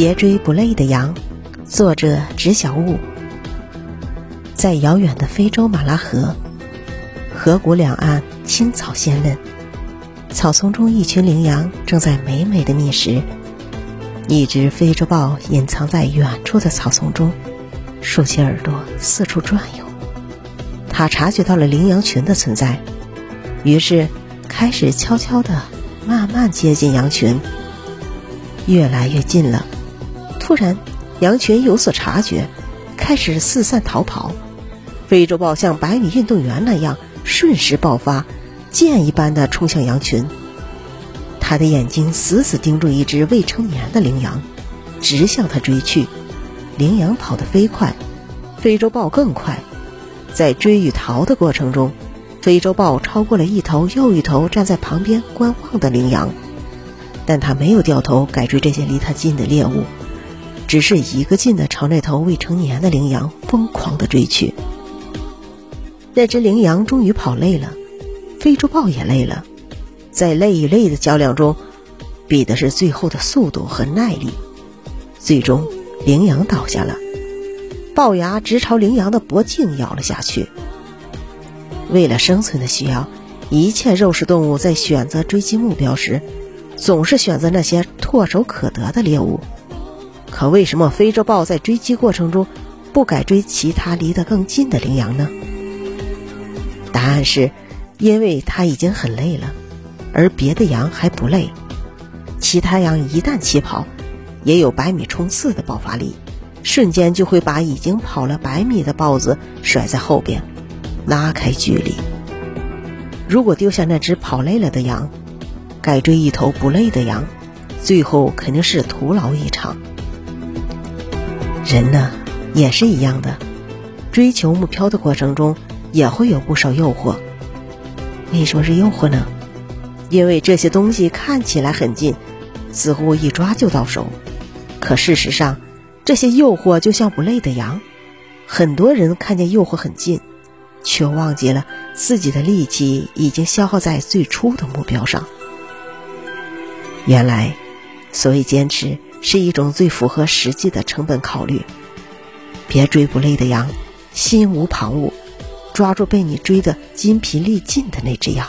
别追不累的羊，作者直小雾。在遥远的非洲马拉河，河谷两岸青草鲜嫩，草丛中一群羚羊正在美美的觅食。一只非洲豹隐藏在远处的草丛中，竖起耳朵四处转悠。它察觉到了羚羊群的存在，于是开始悄悄地、慢慢接近羊群，越来越近了。突然，羊群有所察觉，开始四散逃跑。非洲豹像百米运动员那样瞬时爆发，箭一般的冲向羊群。他的眼睛死死盯住一只未成年的羚羊，直向它追去。羚羊跑得飞快，非洲豹更快。在追与逃的过程中，非洲豹超过了一头又一头站在旁边观望的羚羊，但他没有掉头改追这些离他近的猎物。只是一个劲的朝那头未成年的羚羊疯狂的追去。那只羚羊终于跑累了，非洲豹也累了，在累与累的较量中，比的是最后的速度和耐力。最终，羚羊倒下了，龅牙直朝羚羊的脖颈咬了下去。为了生存的需要，一切肉食动物在选择追击目标时，总是选择那些唾手可得的猎物。可为什么非洲豹在追击过程中不改追其他离得更近的羚羊呢？答案是，因为它已经很累了，而别的羊还不累。其他羊一旦起跑，也有百米冲刺的爆发力，瞬间就会把已经跑了百米的豹子甩在后边，拉开距离。如果丢下那只跑累了的羊，改追一头不累的羊，最后肯定是徒劳一场。人呢，也是一样的，追求目标的过程中也会有不少诱惑。为什么是诱惑呢？因为这些东西看起来很近，似乎一抓就到手，可事实上，这些诱惑就像不累的羊。很多人看见诱惑很近，却忘记了自己的力气已经消耗在最初的目标上。原来，所谓坚持。是一种最符合实际的成本考虑。别追不累的羊，心无旁骛，抓住被你追得筋疲力尽的那只羊。